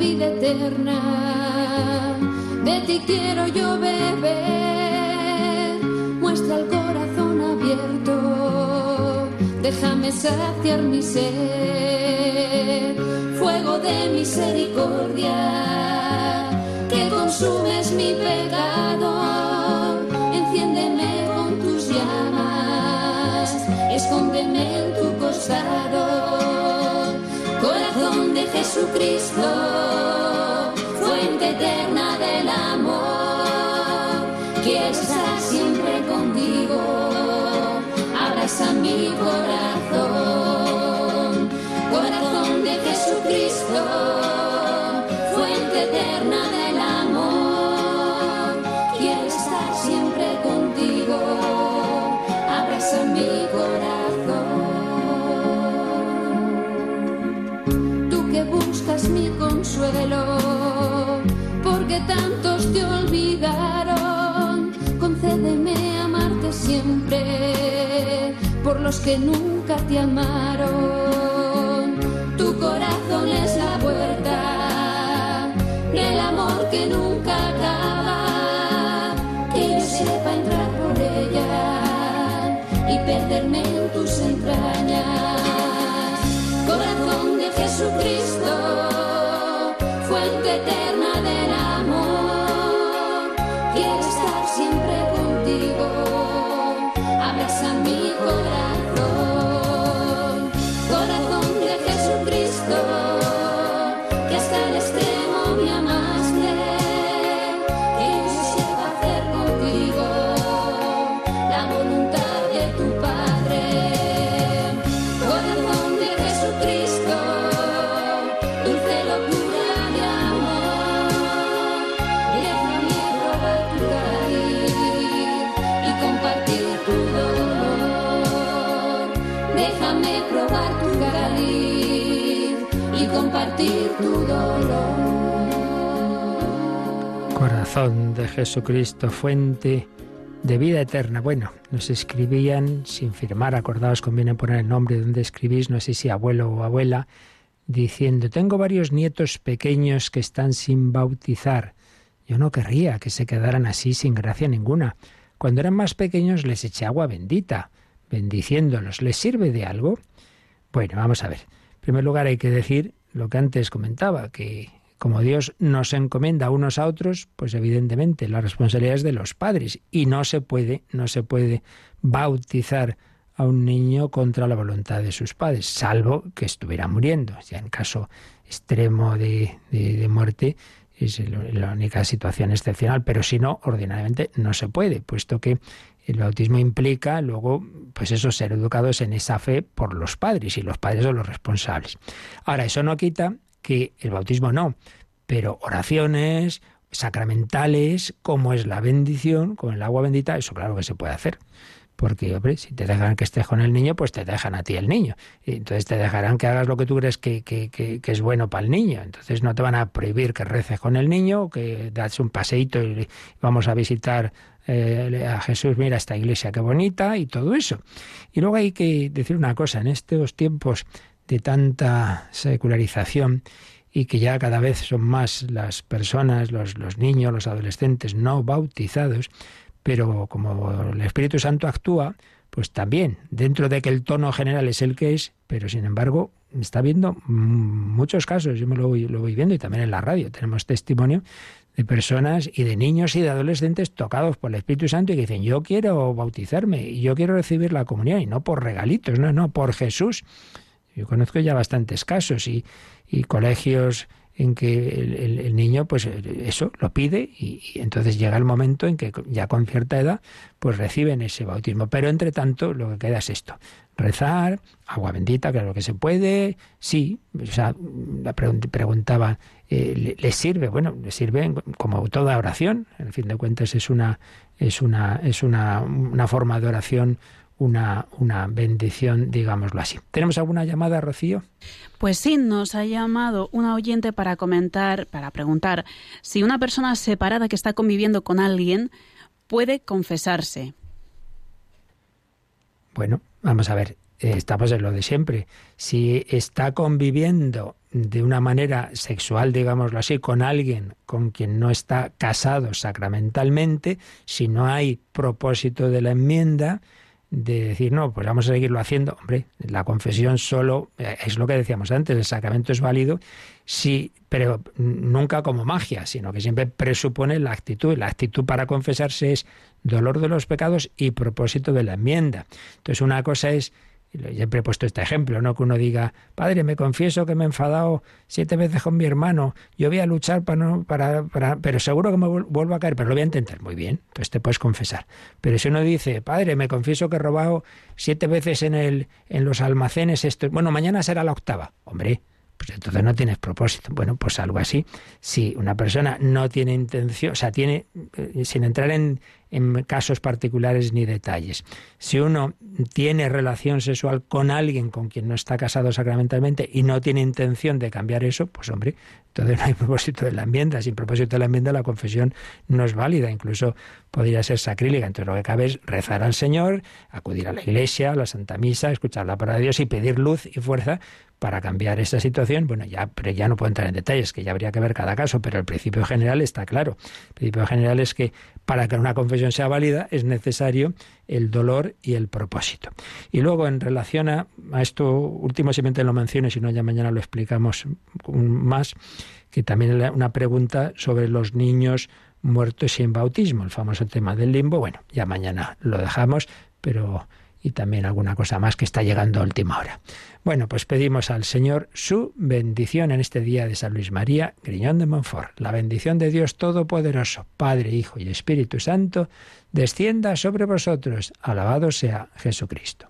Vida eterna, de ti quiero yo beber. Muestra el corazón abierto, déjame saciar mi sed. Fuego de misericordia, que consumes mi pecado. Enciéndeme con tus llamas, escóndeme en tu costado. Corazón de Jesucristo, estar siempre contigo, abraza mi corazón. Corazón de Jesucristo, fuente eterna del amor, quiero estar siempre contigo, abraza mi corazón. Tú que buscas mi consuelo, porque tantos te olvidaron, que nunca te amaron. Tu corazón es la puerta del amor que nunca acaba, que yo sepa entrar por ella y perderme en tus entrañas. Corazón de Jesucristo, compartir tu dolor. Corazón de Jesucristo, fuente de vida eterna. Bueno, nos escribían sin firmar, acordaos, conviene poner el nombre de donde escribís, no sé si abuelo o abuela, diciendo, tengo varios nietos pequeños que están sin bautizar. Yo no querría que se quedaran así sin gracia ninguna. Cuando eran más pequeños les eché agua bendita, bendiciéndolos. ¿Les sirve de algo? Bueno, vamos a ver. En primer lugar hay que decir lo que antes comentaba, que como Dios nos encomienda unos a otros, pues evidentemente la responsabilidad es de los padres y no se puede, no se puede bautizar a un niño contra la voluntad de sus padres, salvo que estuviera muriendo. Ya en caso extremo de, de, de muerte es la única situación excepcional, pero si no, ordinariamente no se puede, puesto que el bautismo implica luego, pues eso, ser educados en esa fe por los padres y los padres son los responsables. Ahora, eso no quita que el bautismo no, pero oraciones sacramentales, como es la bendición, con el agua bendita, eso claro que se puede hacer. Porque, hombre, si te dejan que estés con el niño, pues te dejan a ti el niño. Y entonces te dejarán que hagas lo que tú crees que, que, que, que, es bueno para el niño. Entonces no te van a prohibir que reces con el niño, que das un paseíto y vamos a visitar eh, a Jesús, mira esta iglesia qué bonita y todo eso. Y luego hay que decir una cosa, en estos tiempos de tanta secularización y que ya cada vez son más las personas, los, los niños, los adolescentes no bautizados, pero como el Espíritu Santo actúa, pues también, dentro de que el tono general es el que es, pero sin embargo está viendo muchos casos, yo me lo voy, lo voy viendo y también en la radio tenemos testimonio de personas y de niños y de adolescentes tocados por el Espíritu Santo y que dicen, yo quiero bautizarme y yo quiero recibir la comunión y no por regalitos, no, no, por Jesús. Yo conozco ya bastantes casos y, y colegios en que el, el, niño, pues eso, lo pide y, entonces llega el momento en que ya con cierta edad, pues reciben ese bautismo. Pero entre tanto, lo que queda es esto, rezar, agua bendita, claro que se puede, sí, o sea, la preguntaba, eh, ¿le, ¿le, sirve? Bueno, le sirve como toda oración, en fin de cuentas es una, es una, es una, una forma de oración una, una bendición, digámoslo así. ¿Tenemos alguna llamada, Rocío? Pues sí, nos ha llamado una oyente para comentar, para preguntar si una persona separada que está conviviendo con alguien puede confesarse. Bueno, vamos a ver, eh, estamos en lo de siempre. Si está conviviendo de una manera sexual, digámoslo así, con alguien con quien no está casado sacramentalmente, si no hay propósito de la enmienda, de decir, no, pues vamos a seguirlo haciendo. Hombre, la confesión solo, eh, es lo que decíamos antes, el sacramento es válido, sí, pero nunca como magia, sino que siempre presupone la actitud. La actitud para confesarse es dolor de los pecados y propósito de la enmienda. Entonces, una cosa es Siempre he puesto este ejemplo, ¿no? Que uno diga, padre, me confieso que me he enfadado siete veces con mi hermano, yo voy a luchar para no, para, para, pero seguro que me vuelvo a caer, pero lo voy a intentar. Muy bien, entonces te puedes confesar. Pero si uno dice, padre, me confieso que he robado siete veces en el, en los almacenes esto, bueno, mañana será la octava. Hombre, pues entonces no tienes propósito. Bueno, pues algo así. Si una persona no tiene intención, o sea, tiene, eh, sin entrar en, en casos particulares ni detalles. Si uno tiene relación sexual con alguien con quien no está casado sacramentalmente y no tiene intención de cambiar eso, pues hombre, entonces no hay propósito de la enmienda. Sin propósito de la enmienda la confesión no es válida, incluso podría ser sacrílega. Entonces lo que cabe es rezar al Señor, acudir a la iglesia, a la Santa Misa, escuchar la palabra de Dios y pedir luz y fuerza para cambiar esta situación. Bueno, ya, pero ya no puedo entrar en detalles, que ya habría que ver cada caso, pero el principio general está claro. El principio general es que para que una confesión sea válida es necesario el dolor y el propósito. Y luego, en relación a, esto último, simplemente lo menciono, si no ya mañana lo explicamos más, que también una pregunta sobre los niños muertos sin bautismo, el famoso tema del limbo. Bueno, ya mañana lo dejamos, pero y también alguna cosa más que está llegando a última hora. Bueno, pues pedimos al Señor su bendición en este día de San Luis María, Griñón de Montfort. La bendición de Dios Todopoderoso, Padre, Hijo y Espíritu Santo, descienda sobre vosotros. Alabado sea Jesucristo.